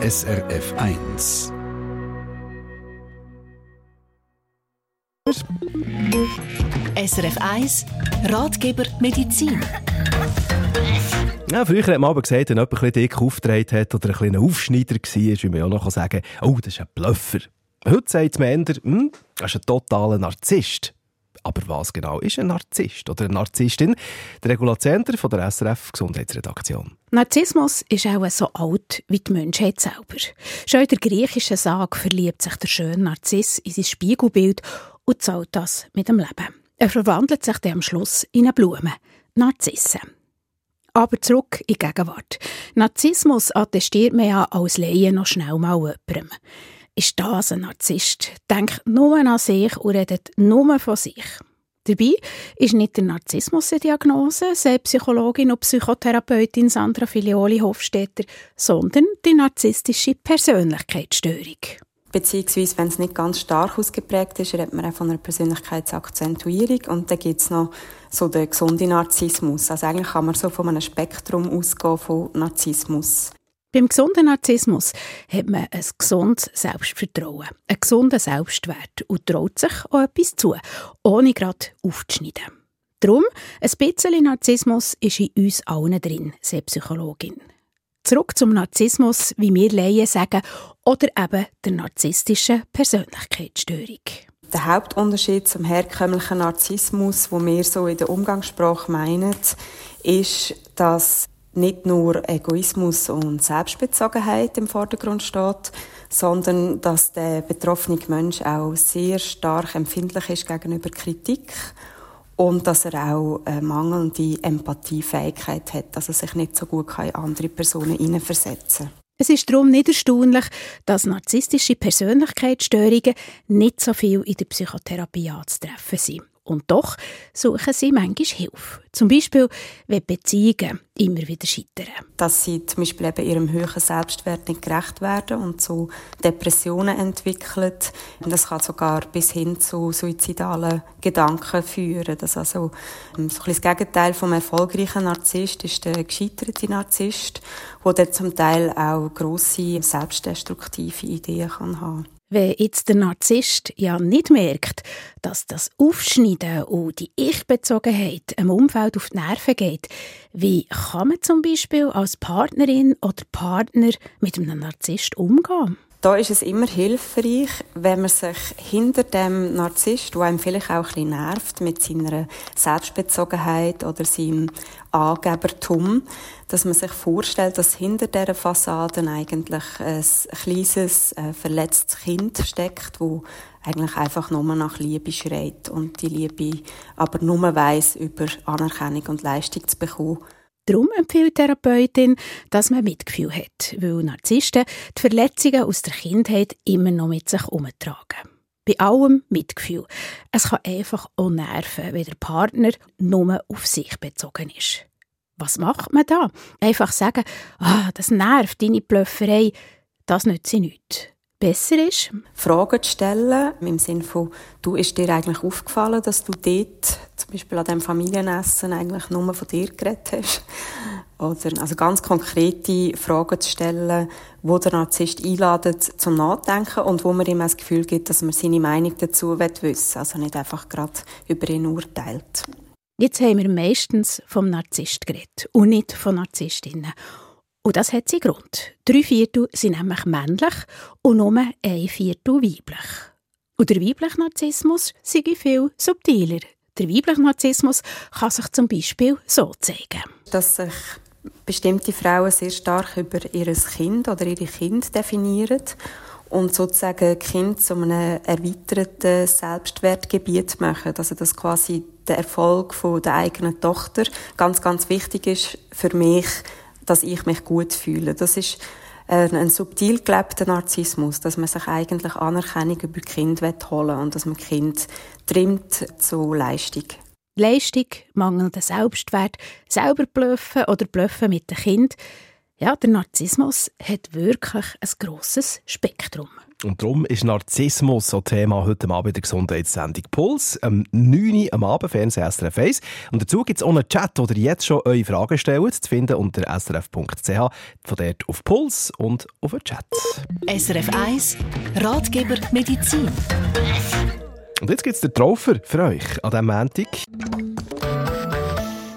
SRF 1. SRF 1 Ratgeber Medizin. Ja, früher hat man aber gesagt, wenn jemand ein bisschen dick aufgetragen hat oder ein kleiner Aufschneider war, wie man auch noch sagen oh, das ist ein Bluffer. Heute sagt man eher, hm, das ist ein totaler Narzisst. Aber was genau ist ein Narzisst oder eine Narzisstin? Der Regula Zender von der SRF Gesundheitsredaktion. Narzissmus ist auch so alt wie die Menschheit selber. Schon in der griechischen Sage verliebt sich der schöne Narziss in sein Spiegelbild und zahlt das mit dem Leben. Er verwandelt sich dann am Schluss in eine Blume, Narzissen. Aber zurück in die Gegenwart. Narzissmus attestiert man ja als Laie noch schnell mal jemandem. Ist das ein Narzisst? Denkt nur an sich und redet nur von sich. Dabei ist nicht der Narzissmus eine Diagnose, sagt Psychologin und Psychotherapeutin Sandra Filioli Hofstetter, sondern die narzisstische Persönlichkeitsstörung. Beziehungsweise, wenn es nicht ganz stark ausgeprägt ist, redet man auch von einer Persönlichkeitsakzentuierung. Und dann gibt es noch so den gesunden Narzissmus. Also eigentlich kann man so von einem Spektrum ausgehen von Narzissmus. Beim gesunden Narzissmus hat man ein gesundes Selbstvertrauen, einen gesunden Selbstwert und traut sich auch etwas zu, ohne gerade aufzuschneiden. Darum, ein bisschen Narzissmus ist in uns allen drin, sagt Psychologin. Zurück zum Narzissmus, wie wir Laien sagen, oder eben der narzisstischen Persönlichkeitsstörung. Der Hauptunterschied zum herkömmlichen Narzissmus, wo wir so in der Umgangssprache meinen, ist, dass nicht nur Egoismus und Selbstbezogenheit im Vordergrund steht, sondern dass der betroffene Mensch auch sehr stark empfindlich ist gegenüber Kritik und dass er auch eine mangelnde Empathiefähigkeit hat, dass er sich nicht so gut in andere Personen hineinversetzen kann. Es ist darum nicht erstaunlich, dass narzisstische Persönlichkeitsstörungen nicht so viel in der Psychotherapie anzutreffen sind. Und doch suchen sie manchmal Hilfe. Zum Beispiel, wenn Beziehungen immer wieder scheitern. Dass sie zum Beispiel eben ihrem höheren Selbstwert nicht gerecht werden und zu Depressionen entwickeln. Das kann sogar bis hin zu suizidalen Gedanken führen. Das also ähm, so ein das Gegenteil vom erfolgreichen Narzisst ist der gescheiterte Narzisst, der zum Teil auch grosse selbstdestruktive Ideen kann haben wenn jetzt der Narzisst ja nicht merkt, dass das Aufschneiden und die Ich-Bezogenheit im Umfeld auf die Nerven geht, wie kann man zum Beispiel als Partnerin oder Partner mit einem Narzisst umgehen? Da ist es immer hilfreich, wenn man sich hinter dem Narzisst, der einem vielleicht auch ein bisschen nervt mit seiner Selbstbezogenheit oder seinem Angebertum, dass man sich vorstellt, dass hinter dieser Fassade eigentlich ein kleines, äh, verletztes Kind steckt, wo eigentlich einfach nur nach Liebe schreit und die Liebe aber nur weiss, über Anerkennung und Leistung zu bekommen. Darum empfiehlt die Therapeutin, dass man Mitgefühl hat, weil Narzissten die Verletzungen aus der Kindheit immer noch mit sich umtragen. Bei allem Mitgefühl. Es kann einfach auch nerven, wenn der Partner nur auf sich bezogen ist. Was macht man da? Einfach sagen, ah, das nervt, deine Blöfferei, das nützt sie nicht. Besser ist, Fragen zu stellen, im Sinne von, du, ist dir eigentlich aufgefallen, dass du dort, zum Beispiel an diesem Familienessen, eigentlich nur von dir geredet hast? Oder, also ganz konkrete Fragen zu stellen, wo der Narzisst einladet zum Nachdenken und wo man ihm das Gefühl gibt, dass man seine Meinung dazu wissen will. Also nicht einfach gerade über ihn urteilt. Jetzt haben wir meistens vom Narzisst geredet und nicht von Narzisstinnen. Und das hat seinen Grund. Drei Viertel sind nämlich männlich und nur ein Viertel weiblich. Und der weibliche Narzissmus sei viel subtiler. Der weibliche Narzissmus kann sich zum Beispiel so zeigen. Dass sich bestimmte Frauen sehr stark über ihr Kind oder ihre Kind definieren und sozusagen Kind zu einem erweiterten Selbstwertgebiet machen. Also dass quasi der Erfolg der eigenen Tochter ganz, ganz wichtig ist für mich, dass ich mich gut fühle. Das ist ein, ein subtil gelebter Narzissmus, dass man sich eigentlich Anerkennung über Kind holen will und dass man Kind trimmt zu Leistung. Leistung, mangelnder Selbstwert, selber blöffen oder blöffen mit dem Kind. Ja, der Narzissmus hat wirklich ein grosses Spektrum. Und darum ist Narzissmus so Thema heute Abend in der Gesundheitssendung Puls. Am 9 Uhr am Abend, Fernsehen SRF 1. Und dazu gibt es auch einen Chat, wo ihr jetzt schon eure Fragen stellt, zu finden unter srf.ch. Von dort auf Puls und auf den Chat. SRF 1, Ratgeber Medizin. Und jetzt gibt es den Traufer für euch an diesem Montag.